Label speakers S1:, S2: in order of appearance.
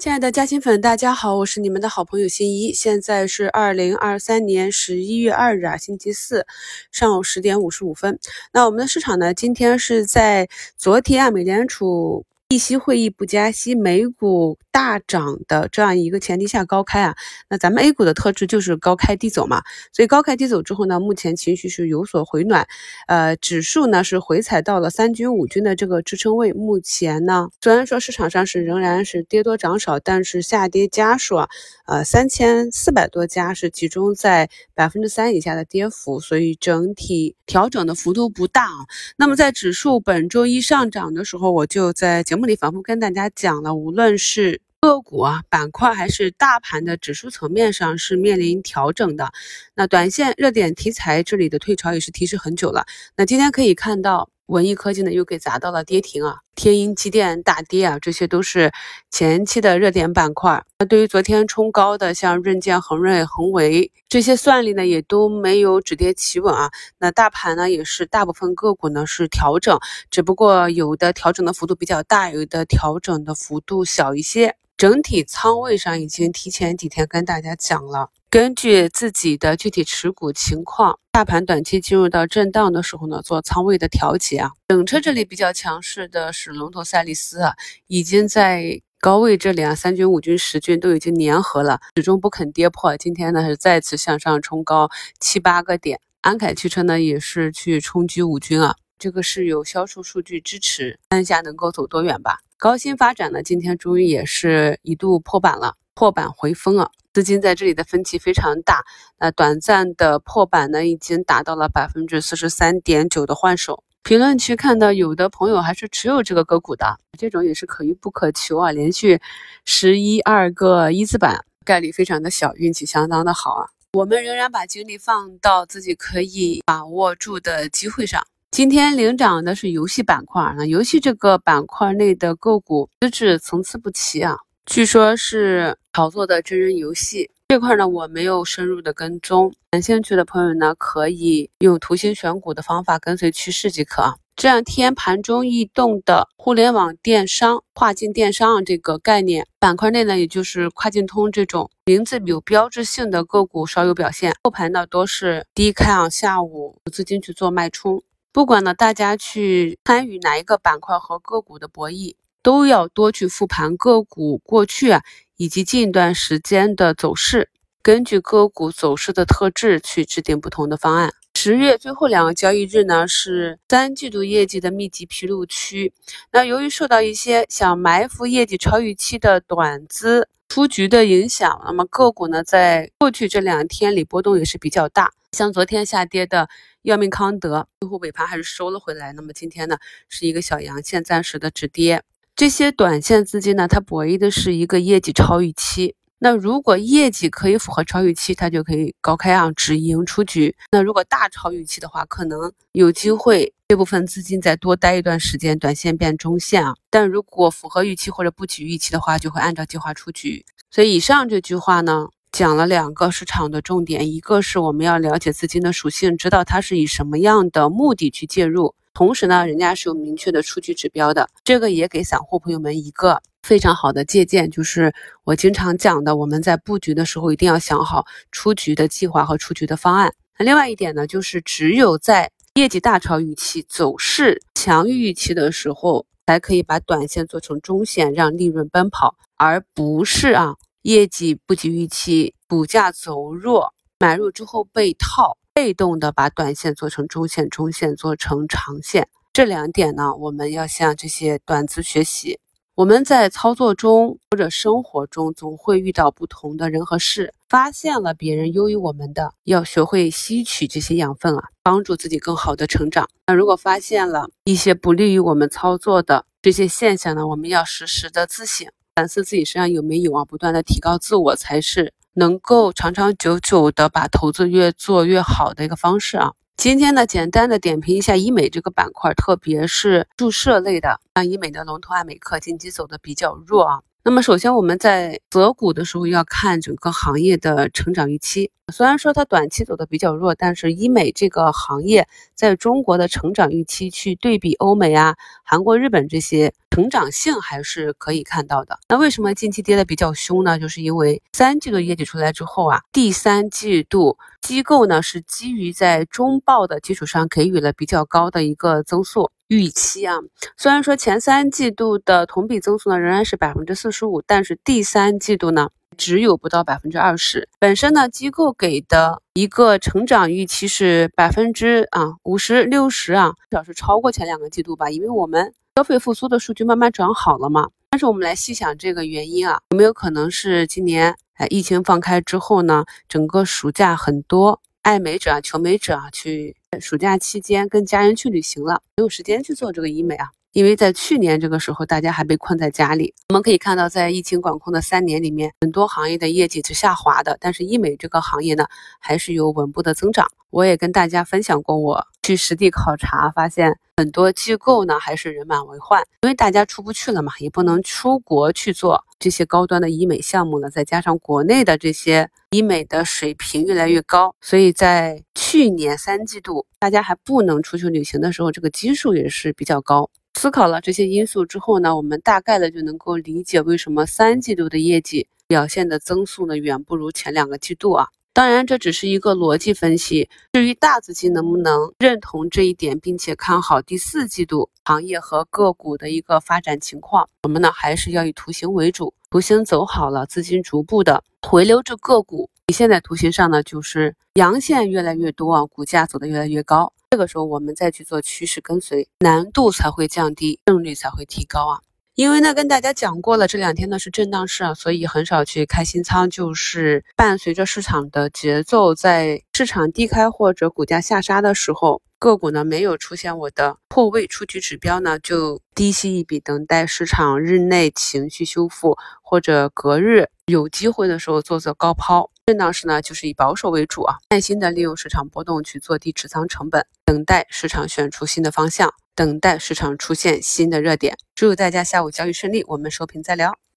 S1: 亲爱的嘉兴粉，大家好，我是你们的好朋友新一。现在是二零二三年十一月二日啊，星期四上午十点五十五分。那我们的市场呢，今天是在昨天啊，美联储。议息会议不加息，美股大涨的这样一个前提下高开啊，那咱们 A 股的特质就是高开低走嘛，所以高开低走之后呢，目前情绪是有所回暖，呃，指数呢是回踩到了三军五军的这个支撑位，目前呢虽然说市场上是仍然是跌多涨少，但是下跌家数啊，呃三千四百多家是集中在百分之三以下的跌幅，所以整体调整的幅度不大啊。那么在指数本周一上涨的时候，我就在节目。里反复跟大家讲了，无论是个股啊、板块还是大盘的指数层面上是面临调整的。那短线热点题材这里的退潮也是提示很久了。那今天可以看到。文艺科技呢又给砸到了跌停啊，天鹰机电大跌啊，这些都是前期的热点板块。那对于昨天冲高的像润建、恒瑞、恒维这些算力呢，也都没有止跌企稳啊。那大盘呢也是大部分个股呢是调整，只不过有的调整的幅度比较大，有的调整的幅度小一些。整体仓位上已经提前几天跟大家讲了，根据自己的具体持股情况，大盘短期进入到震荡的时候呢，做仓位的调节啊。整车这里比较强势的是龙头赛力斯啊，已经在高位这里啊，三军五军十军都已经粘合了，始终不肯跌破。今天呢是再次向上冲高七八个点，安凯汽车呢也是去冲击五军啊，这个是有销售数据支持，看一下能够走多远吧。高新发展呢，今天终于也是一度破板了，破板回风啊，资金在这里的分歧非常大。那短暂的破板呢，已经达到了百分之四十三点九的换手。评论区看到有的朋友还是持有这个个股的，这种也是可遇不可求啊，连续十一二个一字板，概率非常的小，运气相当的好啊。我们仍然把精力放到自己可以把握住的机会上。今天领涨的是游戏板块，那游戏这个板块内的个股资质层次不齐啊，据说是炒作的真人游戏这块呢，我没有深入的跟踪，感兴趣的朋友呢，可以用图形选股的方法跟随趋势即可啊。这两天盘中异动的互联网电商、跨境电商这个概念板块内呢，也就是跨境通这种名字有标志性的个股稍有表现，后盘呢多是低开啊，下午资金去做脉冲。不管呢，大家去参与哪一个板块和个股的博弈，都要多去复盘个股过去啊以及近一段时间的走势，根据个股走势的特质去制定不同的方案。十月最后两个交易日呢，是三季度业绩的密集披露区。那由于受到一些想埋伏业绩超预期的短资出局的影响，那么个股呢，在过去这两天里波动也是比较大，像昨天下跌的。药明康德最后尾盘还是收了回来，那么今天呢是一个小阳线，暂时的止跌。这些短线资金呢，它博弈的是一个业绩超预期。那如果业绩可以符合超预期，它就可以高开啊，止盈出局。那如果大超预期的话，可能有机会这部分资金再多待一段时间，短线变中线啊。但如果符合预期或者不及预期的话，就会按照计划出局。所以以上这句话呢。讲了两个市场的重点，一个是我们要了解资金的属性，知道它是以什么样的目的去介入。同时呢，人家是有明确的数据指标的，这个也给散户朋友们一个非常好的借鉴。就是我经常讲的，我们在布局的时候一定要想好出局的计划和出局的方案。那另外一点呢，就是只有在业绩大超预期、走势强于预期的时候，才可以把短线做成中线，让利润奔跑，而不是啊。业绩不及预期，股价走弱，买入之后被套，被动的把短线做成中线，中线做成长线。这两点呢，我们要向这些短资学习。我们在操作中或者生活中，总会遇到不同的人和事，发现了别人优于我们的，要学会吸取这些养分啊，帮助自己更好的成长。那如果发现了一些不利于我们操作的这些现象呢，我们要时时的自省。反思自己身上有没有啊，不断的提高自我，才是能够长长久久的把投资越做越好的一个方式啊。今天呢，简单的点评一下医美这个板块，特别是注射类的，像医美的龙头爱美客近期走的比较弱啊。那么首先我们在择股的时候要看整个行业的成长预期。虽然说它短期走的比较弱，但是医美这个行业在中国的成长预期去对比欧美啊、韩国、日本这些成长性还是可以看到的。那为什么近期跌的比较凶呢？就是因为三季度业绩出来之后啊，第三季度机构呢是基于在中报的基础上给予了比较高的一个增速预期啊。虽然说前三季度的同比增速呢仍然是百分之四十五，但是第三季度呢。只有不到百分之二十。本身呢，机构给的一个成长预期是百分之啊五十六十啊，至少是超过前两个季度吧。因为我们消费复苏的数据慢慢转好了嘛。但是我们来细想这个原因啊，有没有可能是今年疫情放开之后呢，整个暑假很多爱美者啊、求美者啊去暑假期间跟家人去旅行了，没有时间去做这个医美啊。因为在去年这个时候，大家还被困在家里。我们可以看到，在疫情管控的三年里面，很多行业的业绩是下滑的，但是医美这个行业呢，还是有稳步的增长。我也跟大家分享过，我去实地考察，发现很多机构呢还是人满为患，因为大家出不去了嘛，也不能出国去做这些高端的医美项目了。再加上国内的这些医美的水平越来越高，所以在去年三季度大家还不能出去旅行的时候，这个基数也是比较高。思考了这些因素之后呢，我们大概的就能够理解为什么三季度的业绩表现的增速呢远不如前两个季度啊。当然，这只是一个逻辑分析。至于大资金能不能认同这一点，并且看好第四季度行业和个股的一个发展情况，我们呢还是要以图形为主。图形走好了，资金逐步的回流至个股。你现在图形上呢，就是阳线越来越多啊，股价走得越来越高。这个时候我们再去做趋势跟随，难度才会降低，胜率才会提高啊。因为呢，跟大家讲过了，这两天呢是震荡市啊，所以很少去开新仓，就是伴随着市场的节奏，在市场低开或者股价下杀的时候。个股呢没有出现我的破位出局指标呢，就低吸一笔，等待市场日内情绪修复，或者隔日有机会的时候做做高抛。震荡市呢，就是以保守为主啊，耐心的利用市场波动去做低持仓成本，等待市场选出新的方向，等待市场出现新的热点。祝大家下午交易顺利，我们收评再聊。